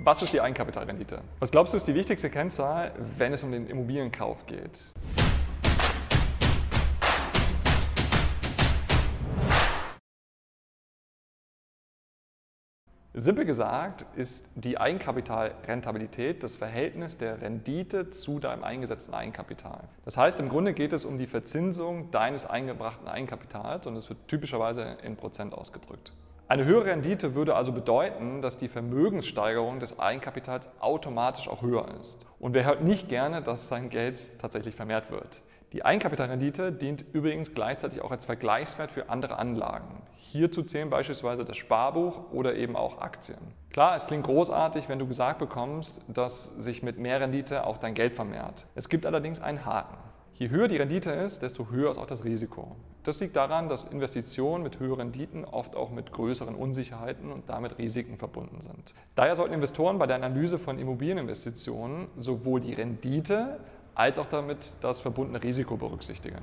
Was ist die Eigenkapitalrendite? Was glaubst du ist die wichtigste Kennzahl, wenn es um den Immobilienkauf geht? Simpel gesagt ist die Eigenkapitalrentabilität das Verhältnis der Rendite zu deinem eingesetzten Eigenkapital. Das heißt, im Grunde geht es um die Verzinsung deines eingebrachten Eigenkapitals und es wird typischerweise in Prozent ausgedrückt. Eine höhere Rendite würde also bedeuten, dass die Vermögenssteigerung des Eigenkapitals automatisch auch höher ist. Und wer hört nicht gerne, dass sein Geld tatsächlich vermehrt wird? Die Eigenkapitalrendite dient übrigens gleichzeitig auch als Vergleichswert für andere Anlagen. Hierzu zählen beispielsweise das Sparbuch oder eben auch Aktien. Klar, es klingt großartig, wenn du gesagt bekommst, dass sich mit mehr Rendite auch dein Geld vermehrt. Es gibt allerdings einen Haken. Je höher die Rendite ist, desto höher ist auch das Risiko. Das liegt daran, dass Investitionen mit höheren Renditen oft auch mit größeren Unsicherheiten und damit Risiken verbunden sind. Daher sollten Investoren bei der Analyse von Immobilieninvestitionen sowohl die Rendite als auch damit das verbundene Risiko berücksichtigen.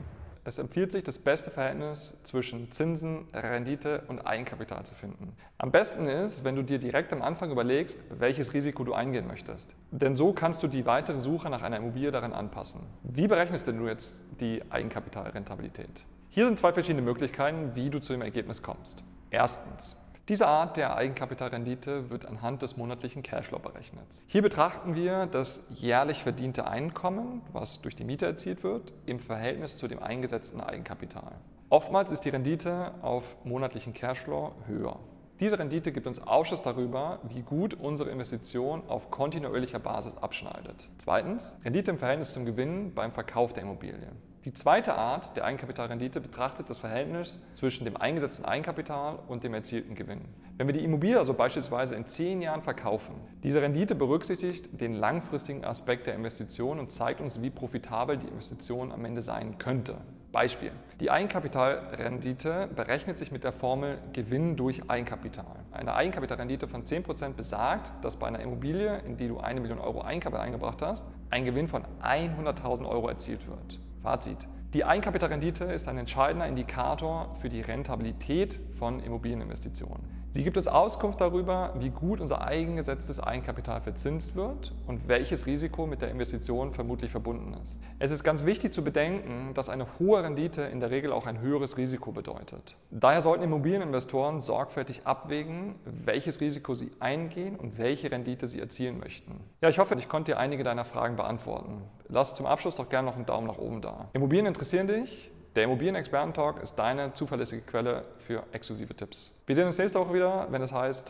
Es empfiehlt sich, das beste Verhältnis zwischen Zinsen, Rendite und Eigenkapital zu finden. Am besten ist, wenn du dir direkt am Anfang überlegst, welches Risiko du eingehen möchtest. Denn so kannst du die weitere Suche nach einer Immobilie daran anpassen. Wie berechnest denn du jetzt die Eigenkapitalrentabilität? Hier sind zwei verschiedene Möglichkeiten, wie du zu dem Ergebnis kommst. Erstens, diese Art der Eigenkapitalrendite wird anhand des monatlichen Cashflow berechnet. Hier betrachten wir das jährlich verdiente Einkommen, was durch die Miete erzielt wird, im Verhältnis zu dem eingesetzten Eigenkapital. Oftmals ist die Rendite auf monatlichen Cashflow höher. Diese Rendite gibt uns Aufschluss darüber, wie gut unsere Investition auf kontinuierlicher Basis abschneidet. Zweitens, Rendite im Verhältnis zum Gewinn beim Verkauf der Immobilie. Die zweite Art der Eigenkapitalrendite betrachtet das Verhältnis zwischen dem eingesetzten Eigenkapital und dem erzielten Gewinn. Wenn wir die Immobilie also beispielsweise in zehn Jahren verkaufen, diese Rendite berücksichtigt den langfristigen Aspekt der Investition und zeigt uns, wie profitabel die Investition am Ende sein könnte. Beispiel. Die Eigenkapitalrendite berechnet sich mit der Formel Gewinn durch Eigenkapital. Eine Eigenkapitalrendite von 10% besagt, dass bei einer Immobilie, in die du eine Million Euro Eigenkapital eingebracht hast, ein Gewinn von 100.000 Euro erzielt wird. Fazit. Die Eigenkapitalrendite ist ein entscheidender Indikator für die Rentabilität von Immobilieninvestitionen. Sie gibt uns Auskunft darüber, wie gut unser eingesetztes Eigenkapital verzinst wird und welches Risiko mit der Investition vermutlich verbunden ist. Es ist ganz wichtig zu bedenken, dass eine hohe Rendite in der Regel auch ein höheres Risiko bedeutet. Daher sollten Immobilieninvestoren sorgfältig abwägen, welches Risiko sie eingehen und welche Rendite sie erzielen möchten. Ja, ich hoffe, ich konnte dir einige deiner Fragen beantworten. Lass zum Abschluss doch gerne noch einen Daumen nach oben da. Immobilien interessieren dich? Der Immobilien-Experten-Talk ist deine zuverlässige Quelle für exklusive Tipps. Wir sehen uns nächste Woche wieder, wenn es heißt